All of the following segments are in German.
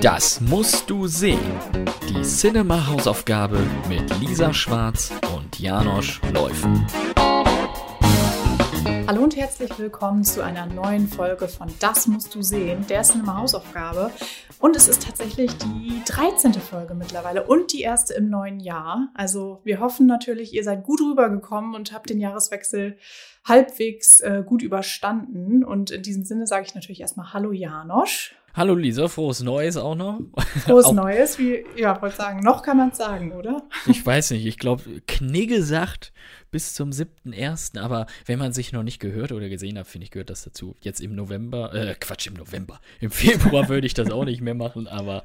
Das musst du sehen. Die Cinema-Hausaufgabe mit Lisa Schwarz und Janosch Läufen. Hallo und herzlich willkommen zu einer neuen Folge von Das musst du sehen, der Cinema-Hausaufgabe. Und es ist tatsächlich die 13. Folge mittlerweile und die erste im neuen Jahr. Also wir hoffen natürlich, ihr seid gut rübergekommen und habt den Jahreswechsel halbwegs äh, gut überstanden. Und in diesem Sinne sage ich natürlich erstmal Hallo Janosch. Hallo Lisa, frohes Neues auch noch. Frohes auch, Neues, wie, ja, wollte sagen, noch kann man es sagen, oder? Ich weiß nicht, ich glaube, Knigge sagt bis zum 7.1., aber wenn man sich noch nicht gehört oder gesehen hat, finde ich, gehört das dazu. Jetzt im November, äh, Quatsch, im November, im Februar würde ich das auch nicht mehr machen, aber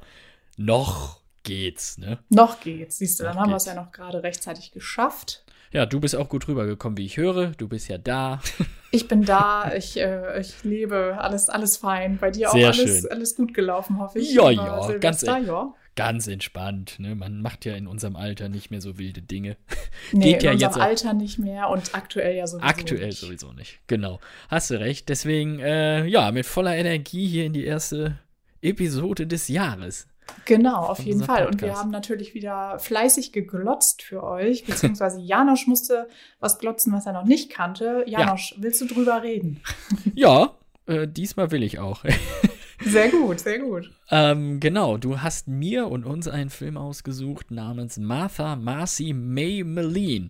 noch geht's, ne? Noch geht's, siehst du, dann noch haben wir es ja noch gerade rechtzeitig geschafft. Ja, du bist auch gut rübergekommen, wie ich höre. Du bist ja da. Ich bin da, ich, äh, ich lebe, alles, alles fein. Bei dir Sehr auch alles, schön. alles gut gelaufen, hoffe ich. Ja, ja, ganz, ja. ganz entspannt. Ne? Man macht ja in unserem Alter nicht mehr so wilde Dinge. Nee, Geht in ja unserem jetzt Alter nicht mehr und aktuell ja sowieso Aktuell nicht. sowieso nicht, genau. Hast du recht. Deswegen, äh, ja, mit voller Energie hier in die erste Episode des Jahres. Genau, auf jeden Fall. Podcast. Und wir haben natürlich wieder fleißig geglotzt für euch, beziehungsweise Janosch musste was glotzen, was er noch nicht kannte. Janosch, ja. willst du drüber reden? Ja, äh, diesmal will ich auch. Sehr gut, sehr gut. Ähm, genau, du hast mir und uns einen Film ausgesucht namens Martha Marcy May Meline.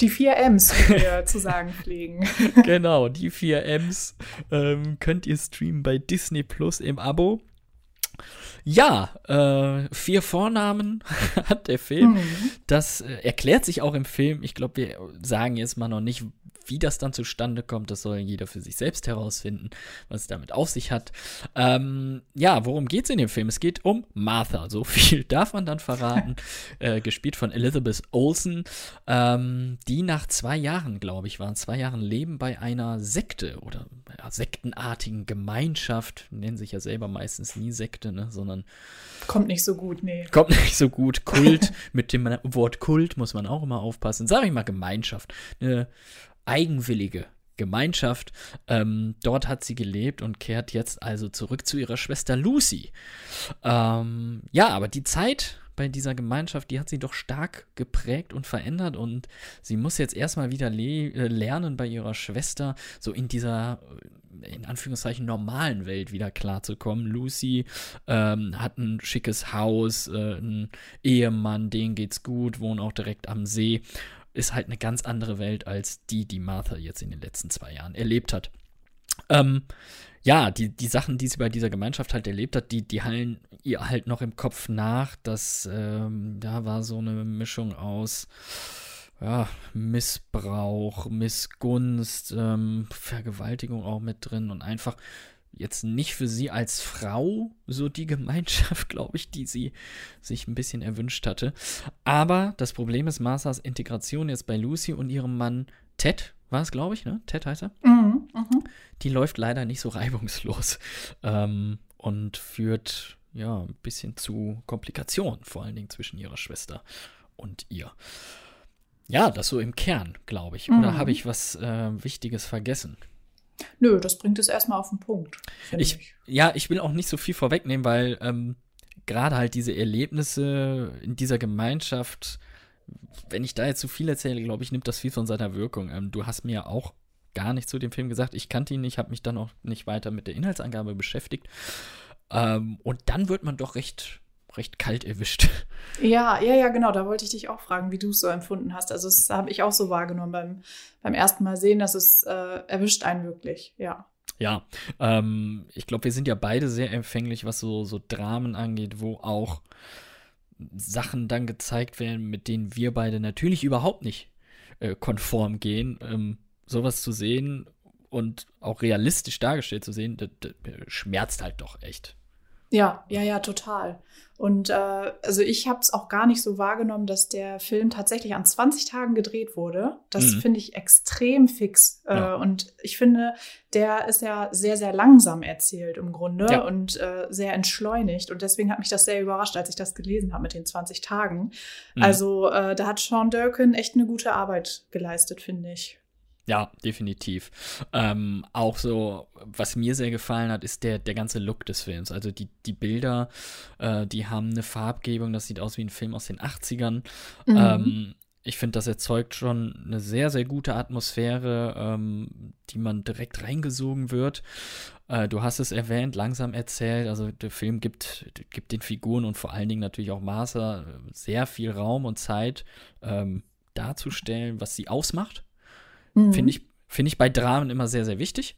Die vier M's, wie wir zu sagen pflegen. genau, die vier M's ähm, könnt ihr streamen bei Disney Plus im Abo. Ja, äh, vier Vornamen hat der Film. Mhm. Das äh, erklärt sich auch im Film. Ich glaube, wir sagen jetzt mal noch nicht, wie das dann zustande kommt, das soll jeder für sich selbst herausfinden, was es damit auf sich hat. Ähm, ja, worum geht es in dem Film? Es geht um Martha, so viel darf man dann verraten, äh, gespielt von Elizabeth Olsen, ähm, die nach zwei Jahren, glaube ich, waren zwei Jahren Leben bei einer Sekte oder ja, sektenartigen Gemeinschaft, nennen sich ja selber meistens nie Sekte, ne, sondern Kommt nicht so gut, nee. Kommt nicht so gut. Kult, mit dem Wort Kult muss man auch immer aufpassen. Sag ich mal Gemeinschaft. Eine eigenwillige Gemeinschaft. Ähm, dort hat sie gelebt und kehrt jetzt also zurück zu ihrer Schwester Lucy. Ähm, ja, aber die Zeit bei dieser Gemeinschaft, die hat sie doch stark geprägt und verändert und sie muss jetzt erstmal wieder le äh, lernen bei ihrer Schwester, so in dieser äh, in Anführungszeichen normalen Welt wieder klarzukommen. Lucy ähm, hat ein schickes Haus, äh, einen Ehemann, denen geht's gut, wohnen auch direkt am See ist halt eine ganz andere Welt als die, die Martha jetzt in den letzten zwei Jahren erlebt hat. Ähm, ja, die, die Sachen, die sie bei dieser Gemeinschaft halt erlebt hat, die, die hallen ihr halt noch im Kopf nach. Das, ähm, da war so eine Mischung aus ja, Missbrauch, Missgunst, ähm, Vergewaltigung auch mit drin und einfach jetzt nicht für sie als Frau so die Gemeinschaft, glaube ich, die sie sich ein bisschen erwünscht hatte. Aber das Problem ist Marsas Integration jetzt bei Lucy und ihrem Mann Ted, war es, glaube ich, ne? Ted heißt er. Mhm, mh. Die läuft leider nicht so reibungslos ähm, und führt ja ein bisschen zu Komplikationen, vor allen Dingen zwischen ihrer Schwester und ihr. Ja, das so im Kern, glaube ich. Oder mhm. habe ich was äh, Wichtiges vergessen? Nö, das bringt es erstmal auf den Punkt. Ich, ich, Ja, ich will auch nicht so viel vorwegnehmen, weil ähm, gerade halt diese Erlebnisse in dieser Gemeinschaft, wenn ich da jetzt zu viel erzähle, glaube ich, nimmt das viel von seiner Wirkung. Ähm, du hast mir auch gar nicht zu dem Film gesagt. Ich kannte ihn nicht, habe mich dann auch nicht weiter mit der Inhaltsangabe beschäftigt. Ähm, und dann wird man doch recht recht kalt erwischt. Ja, ja, ja, genau. Da wollte ich dich auch fragen, wie du es so empfunden hast. Also, das habe ich auch so wahrgenommen beim, beim ersten Mal sehen, dass es äh, erwischt einen wirklich, ja. Ja, ähm, ich glaube, wir sind ja beide sehr empfänglich, was so, so Dramen angeht, wo auch Sachen dann gezeigt werden, mit denen wir beide natürlich überhaupt nicht äh, konform gehen. Ähm, sowas zu sehen und auch realistisch dargestellt zu sehen, das, das schmerzt halt doch echt. Ja, ja, ja, total. Und äh, also ich habe es auch gar nicht so wahrgenommen, dass der Film tatsächlich an 20 Tagen gedreht wurde. Das mhm. finde ich extrem fix. Äh, ja. Und ich finde, der ist ja sehr, sehr langsam erzählt im Grunde ja. und äh, sehr entschleunigt. Und deswegen hat mich das sehr überrascht, als ich das gelesen habe mit den 20 Tagen. Mhm. Also äh, da hat Sean Durkin echt eine gute Arbeit geleistet, finde ich. Ja, definitiv. Ähm, auch so, was mir sehr gefallen hat, ist der, der ganze Look des Films. Also die, die Bilder, äh, die haben eine Farbgebung, das sieht aus wie ein Film aus den 80ern. Mhm. Ähm, ich finde, das erzeugt schon eine sehr, sehr gute Atmosphäre, ähm, die man direkt reingesogen wird. Äh, du hast es erwähnt, langsam erzählt. Also der Film gibt, gibt den Figuren und vor allen Dingen natürlich auch Martha sehr viel Raum und Zeit ähm, darzustellen, was sie ausmacht. Mhm. Finde ich, find ich bei Dramen immer sehr, sehr wichtig.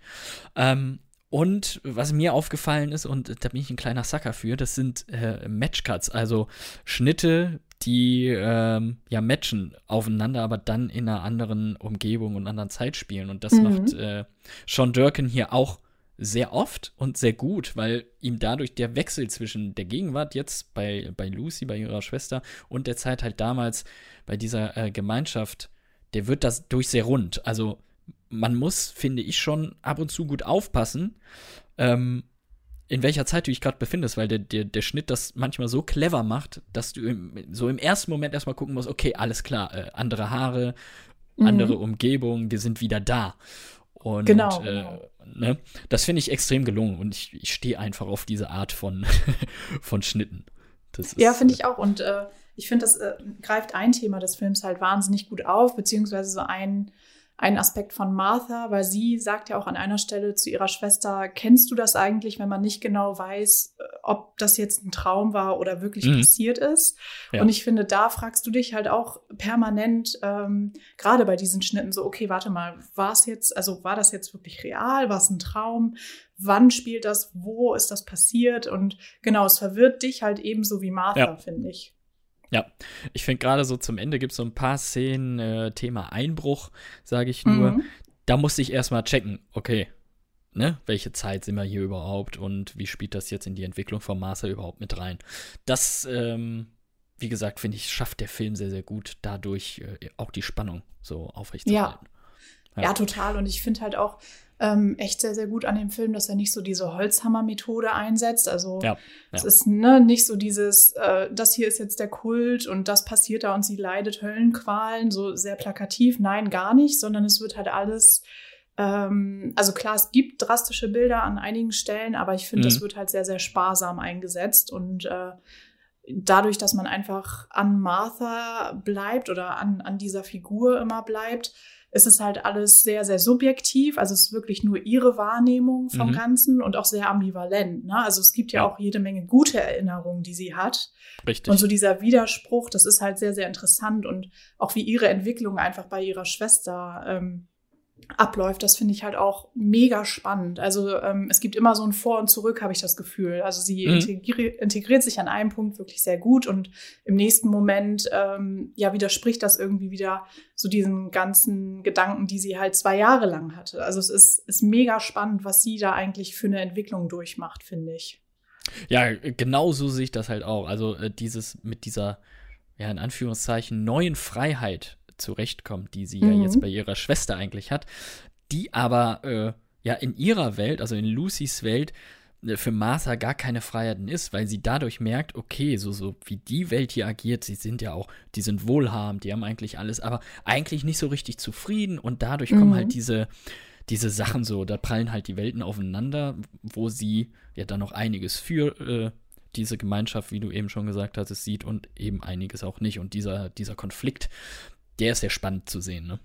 Ähm, und was mir aufgefallen ist, und da bin ich ein kleiner Sucker für, das sind äh, Matchcuts, also Schnitte, die ähm, ja matchen aufeinander, aber dann in einer anderen Umgebung und anderen Zeit spielen. Und das mhm. macht äh, Sean Durkin hier auch sehr oft und sehr gut, weil ihm dadurch der Wechsel zwischen der Gegenwart jetzt bei, bei Lucy, bei ihrer Schwester und der Zeit halt damals bei dieser äh, Gemeinschaft, der wird das durch sehr rund. Also man muss, finde ich, schon ab und zu gut aufpassen, ähm, in welcher Zeit du dich gerade befindest, weil der, der, der Schnitt das manchmal so clever macht, dass du im, so im ersten Moment erstmal gucken musst, okay, alles klar, äh, andere Haare, mhm. andere Umgebung, wir sind wieder da. Und genau, äh. Ne, das finde ich extrem gelungen und ich, ich stehe einfach auf diese Art von, von Schnitten. Ist, ja, finde ich auch. Und äh, ich finde, das äh, greift ein Thema des Films halt wahnsinnig gut auf, beziehungsweise so ein ein Aspekt von Martha, weil sie sagt ja auch an einer Stelle zu ihrer Schwester, kennst du das eigentlich, wenn man nicht genau weiß, äh, ob das jetzt ein Traum war oder wirklich mhm. passiert ist? Ja. Und ich finde, da fragst du dich halt auch permanent, ähm, gerade bei diesen Schnitten, so, okay, warte mal, war es jetzt, also war das jetzt wirklich real? War es ein Traum? Wann spielt das? Wo ist das passiert? Und genau, es verwirrt dich halt ebenso wie Martha, ja. finde ich. Ja, ich finde gerade so zum Ende gibt es so ein paar Szenen, äh, Thema Einbruch, sage ich nur. Mhm. Da musste ich erstmal checken, okay, ne, welche Zeit sind wir hier überhaupt und wie spielt das jetzt in die Entwicklung von Master überhaupt mit rein? Das, ähm, wie gesagt, finde ich, schafft der Film sehr, sehr gut, dadurch äh, auch die Spannung so aufrechtzuerhalten. Ja. ja. ja, total. Und ich finde halt auch, ähm, echt sehr, sehr gut an dem Film, dass er nicht so diese Holzhammer-Methode einsetzt. Also ja, ja. es ist ne, nicht so dieses, äh, das hier ist jetzt der Kult und das passiert da und sie leidet Höllenqualen, so sehr plakativ. Nein, gar nicht, sondern es wird halt alles ähm, also klar, es gibt drastische Bilder an einigen Stellen, aber ich finde, mhm. das wird halt sehr, sehr sparsam eingesetzt und äh, dadurch, dass man einfach an Martha bleibt oder an, an dieser Figur immer bleibt, ist es halt alles sehr, sehr subjektiv. Also es ist wirklich nur ihre Wahrnehmung vom mhm. Ganzen und auch sehr ambivalent. Ne? Also es gibt ja, ja, auch jede Menge gute Erinnerungen, die sie hat. Richtig. Und so dieser Widerspruch, das ist halt sehr, sehr interessant und auch wie ihre Entwicklung einfach bei ihrer Schwester ähm, abläuft, das finde ich halt auch mega spannend. Also ähm, es gibt immer so ein Vor und Zurück, habe ich das Gefühl. Also sie mhm. integri integriert sich an einem Punkt wirklich sehr gut und im nächsten Moment ähm, ja widerspricht das irgendwie wieder so diesen ganzen Gedanken, die sie halt zwei Jahre lang hatte. Also es ist, ist mega spannend, was sie da eigentlich für eine Entwicklung durchmacht, finde ich. Ja, genau so sehe ich das halt auch. Also äh, dieses mit dieser ja in Anführungszeichen neuen Freiheit zurechtkommt, die sie mhm. ja jetzt bei ihrer Schwester eigentlich hat, die aber äh, ja in ihrer Welt, also in Lucys Welt, äh, für Martha gar keine Freiheiten ist, weil sie dadurch merkt, okay, so, so wie die Welt hier agiert, sie sind ja auch, die sind wohlhabend, die haben eigentlich alles, aber eigentlich nicht so richtig zufrieden und dadurch mhm. kommen halt diese, diese Sachen so, da prallen halt die Welten aufeinander, wo sie ja dann noch einiges für äh, diese Gemeinschaft, wie du eben schon gesagt hast, sieht und eben einiges auch nicht. Und dieser, dieser Konflikt, der ist sehr spannend zu sehen, ne?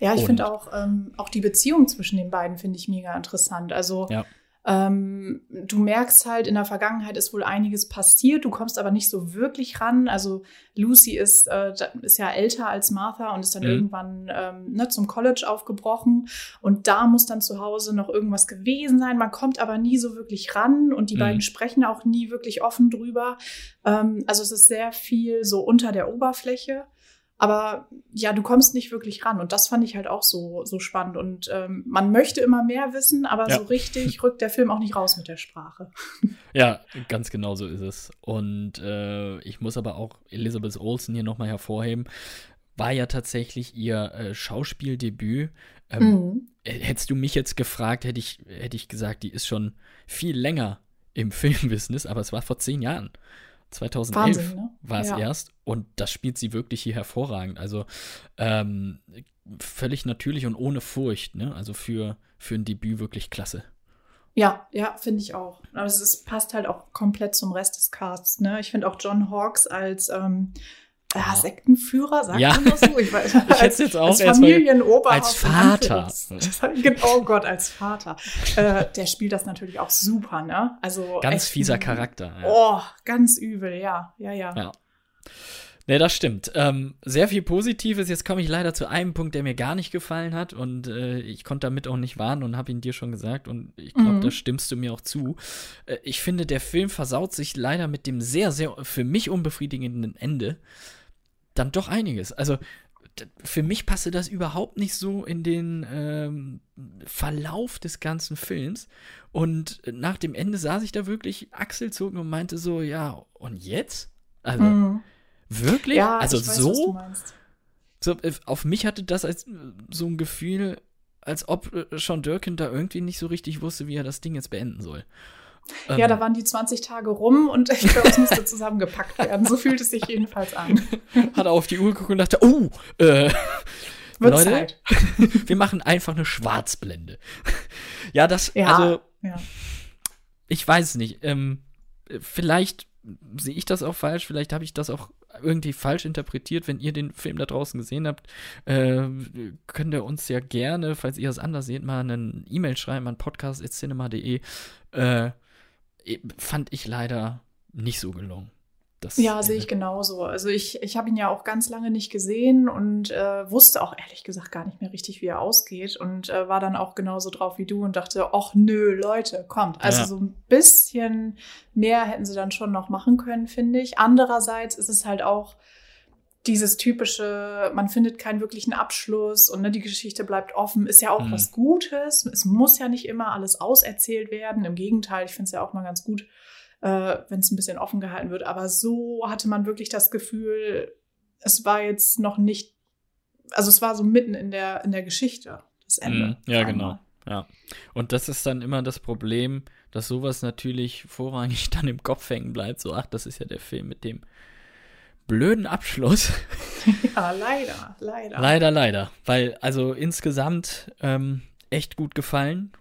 Ja, ich finde auch, ähm, auch die Beziehung zwischen den beiden finde ich mega interessant. Also ja. ähm, du merkst halt, in der Vergangenheit ist wohl einiges passiert, du kommst aber nicht so wirklich ran. Also Lucy ist, äh, ist ja älter als Martha und ist dann mhm. irgendwann ähm, ne, zum College aufgebrochen und da muss dann zu Hause noch irgendwas gewesen sein. Man kommt aber nie so wirklich ran und die mhm. beiden sprechen auch nie wirklich offen drüber. Ähm, also es ist sehr viel so unter der Oberfläche. Aber ja, du kommst nicht wirklich ran. Und das fand ich halt auch so, so spannend. Und ähm, man möchte immer mehr wissen, aber ja. so richtig rückt der Film auch nicht raus mit der Sprache. Ja, ganz genau so ist es. Und äh, ich muss aber auch Elizabeth Olsen hier nochmal hervorheben. War ja tatsächlich ihr äh, Schauspieldebüt. Ähm, mhm. Hättest du mich jetzt gefragt, hätte ich, hätte ich gesagt, die ist schon viel länger im Filmbusiness, aber es war vor zehn Jahren. 2011 Wahnsinn, ne? war es Ja. erst und das spielt sie wirklich hier hervorragend. Also ähm, völlig natürlich und ohne Furcht, ne? Also für, für ein Debüt wirklich klasse. Ja, ja, finde ich auch. Aber es ist, passt halt auch komplett zum Rest des Casts. Ne? Ich finde auch John Hawkes als ähm, ja, Sektenführer, sagt Ja. man das so? Ich, weiß, hätte als, jetzt auch als Familienoberhaupt. als Vater. Genau, Oh Gott, als Vater. äh, der spielt das natürlich auch super, ne? Also Ganz echt fieser Charakter. Ja. Oh, ganz übel, ja, ja, ja. Ja. Ne, das stimmt. Ähm, sehr viel Positives. Jetzt komme ich leider zu einem Punkt, der mir gar nicht gefallen hat und äh, ich konnte damit auch nicht warnen und habe ihn dir schon gesagt und ich glaube, Mhm. da stimmst du mir auch zu. Äh, ich finde, der Film versaut sich leider mit dem sehr, sehr für mich unbefriedigenden Ende dann doch einiges. Also für mich passte das überhaupt nicht so in den ähm, Verlauf des ganzen Films. Und nach dem Ende saß ich da wirklich achselzucken und meinte so, ja, und jetzt? Also, Mhm. Wirklich? Ja, also weiß, so, so, äh, auf mich hatte das als äh, so ein Gefühl, als ob äh, Sean Durkin da irgendwie nicht so richtig wusste, wie er das Ding jetzt beenden soll. Ja, Ähm, da waren die 20 Tage rum und ich glaube, es musste zusammengepackt werden. So fühlt es sich jedenfalls an. hat er auf die Uhr geguckt und dachte, oh, äh, Wird Leute, Zeit. wir machen einfach eine Schwarzblende. ja, das, Ja. also, Ja. ich weiß es nicht. Ähm, äh, vielleicht sehe ich das auch falsch, vielleicht habe ich das auch irgendwie falsch interpretiert. Wenn ihr den Film da draußen gesehen habt, äh, könnt ihr uns ja gerne, falls ihr es anders seht, mal eine E-Mail schreiben an podcast.cinema.de. Äh, fand ich leider nicht so gelungen. Das Ja, sehe ich genauso. Also ich, ich habe ihn ja auch ganz lange nicht gesehen und äh, wusste auch ehrlich gesagt gar nicht mehr richtig, wie er ausgeht und äh, war dann auch genauso drauf wie du und dachte, ach nö, Leute, kommt. Also Ja. so ein bisschen mehr hätten sie dann schon noch machen können, finde ich. Andererseits ist es halt auch dieses typische, man findet keinen wirklichen Abschluss und ne, die Geschichte bleibt offen, ist ja auch Mhm. was Gutes. Es muss ja nicht immer alles auserzählt werden. Im Gegenteil, ich finde es ja auch mal ganz gut, äh, wenn es ein bisschen offen gehalten wird. Aber so hatte man wirklich das Gefühl, es war jetzt noch nicht, also es war so mitten in der, in der Geschichte, das Ende. Mhm, ja, genau. Ja. Und das ist dann immer das Problem, dass sowas natürlich vorrangig dann im Kopf hängen bleibt. So, ach, das ist ja der Film mit dem blöden Abschluss. Ja, leider, leider. leider, leider. Weil, also insgesamt ähm, echt gut gefallen.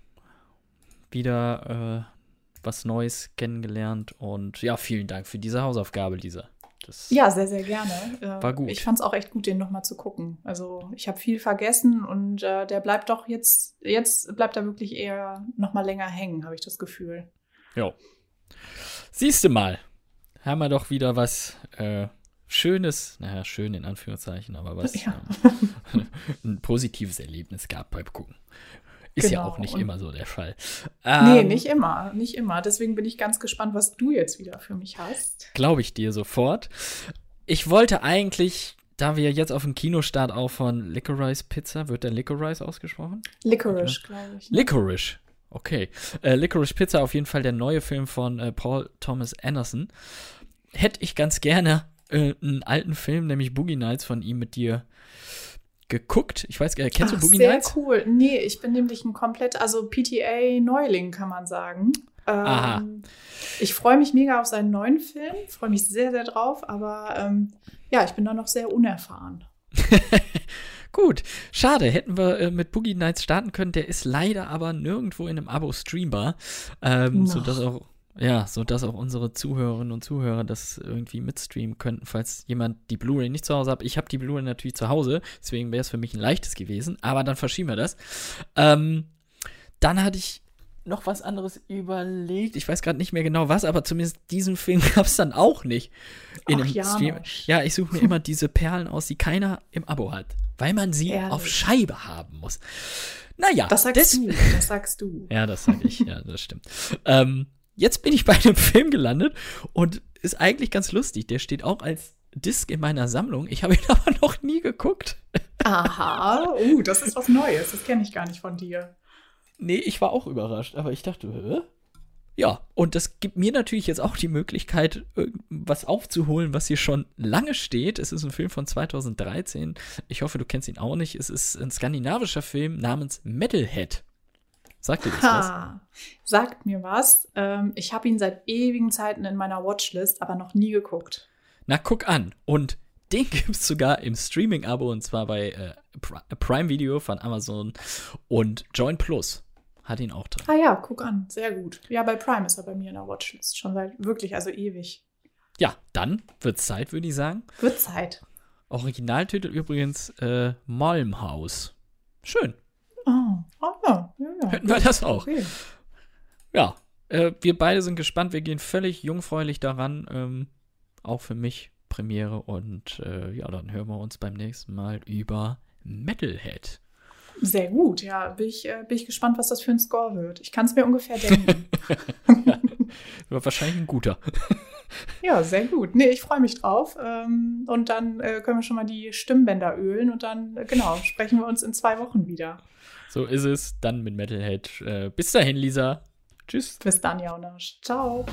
Wieder äh, was Neues kennengelernt. Und ja, vielen Dank für diese Hausaufgabe, Lisa. Das, Ja, sehr, sehr gerne. Äh, War gut. Ich fand es auch echt gut, den nochmal zu gucken. Also ich habe viel vergessen und äh, der bleibt doch jetzt, jetzt bleibt er wirklich eher nochmal länger hängen, habe ich das Gefühl. Jo. Siehst du mal, haben wir doch wieder was äh, Schönes, naja, schön in Anführungszeichen, aber was Ja. ähm, ein positives Erlebnis gab beim Gucken. Ist ja Genau. auch nicht Und- immer so der Fall. nee, Ähm, nicht immer, nicht immer. Deswegen bin ich ganz gespannt, was du jetzt wieder für mich hast. Glaube ich dir sofort. Ich wollte eigentlich, da wir jetzt auf dem Kinostart auch von Licorice Pizza, wird der Licorice ausgesprochen? Licorice, glaube ich. ne? Licorice. Okay. Äh, Licorice Pizza, auf jeden Fall der neue Film von äh, Paul Thomas Anderson. Hätte ich ganz gerne äh, einen alten Film, nämlich Boogie Nights von ihm mit dir geguckt. Ich weiß gar nicht, kennst Ach, du Boogie sehr Nights? cool. Nee, ich bin nämlich ein komplett, also PTA-Neuling, kann man sagen. Aha. Ähm, ich freue mich mega auf seinen neuen Film, freue mich sehr, sehr drauf, aber ähm, ja, ich bin da noch sehr unerfahren. Gut, schade, hätten wir äh, mit Boogie Nights starten können. Der ist leider aber nirgendwo in einem Abo streambar, ähm, Noch. sodass auch ja, sodass auch unsere Zuhörerinnen und Zuhörer das irgendwie mitstreamen könnten, falls jemand die Blu-ray nicht zu Hause hat. Ich habe die Blu-ray natürlich zu Hause, deswegen wäre es für mich ein leichtes gewesen, aber dann verschieben wir das. Ähm, dann hatte ich noch was anderes überlegt. Ich weiß gerade nicht mehr genau was, aber zumindest diesen Film gab es dann auch nicht in Ach, einem Stream. Janosch. Ja, ich suche mir immer diese Perlen aus, die keiner im Abo hat, weil man sie Ehrlich? auf Scheibe haben muss. Naja, Das sagst des- du, das sagst du. Ja, das sage ich, ja, das stimmt. Ähm, jetzt bin ich bei einem Film gelandet und ist eigentlich ganz lustig. Der steht auch als Disc in meiner Sammlung. Ich habe ihn aber noch nie geguckt. Aha, uh, das ist was Neues, das kenne ich gar nicht von dir. Nee, ich war auch überrascht, aber ich dachte, hä? Ja, und das gibt mir natürlich jetzt auch die Möglichkeit, irgendwas aufzuholen, was hier schon lange steht. Es ist ein Film von 2013. Ich hoffe, du kennst ihn auch nicht. Es ist ein skandinavischer Film namens Metalhead. Sagt dir das was? Ha, sagt mir was. Ähm, ich habe ihn seit ewigen Zeiten in meiner Watchlist, aber noch nie geguckt. Na, guck an. Und den gibt es sogar im Streaming-Abo und zwar bei äh, Prime Video von Amazon und Join Plus hat ihn auch drin. Ah ja, guck an. Sehr gut. Ja, bei Prime ist er bei mir in der Watchlist. Schon seit wirklich, also ewig. Ja, dann wird Zeit, würde ich sagen. Wird Zeit. Originaltitel übrigens äh, Malmhaus. Schön. Oh, oh ja, ja, ja. Hätten wir das auch. Okay. Ja, äh, wir beide sind gespannt. Wir gehen völlig jungfräulich daran. Ähm, auch für mich Premiere. Und äh, ja, dann hören wir uns beim nächsten Mal über Metalhead. Sehr gut, ja. Bin ich, äh, bin ich gespannt, was das für ein Score wird. Ich kann es mir ungefähr denken. Wird wahrscheinlich ein guter. ja, sehr gut. Nee, ich freue mich drauf. Ähm, und dann äh, können wir schon mal die Stimmbänder ölen und dann, äh, genau, sprechen wir uns in zwei Wochen wieder. So ist es. Dann mit Metalhead. Äh, bis dahin, Lisa. Tschüss. Bis dann, Jaunasch. Ciao.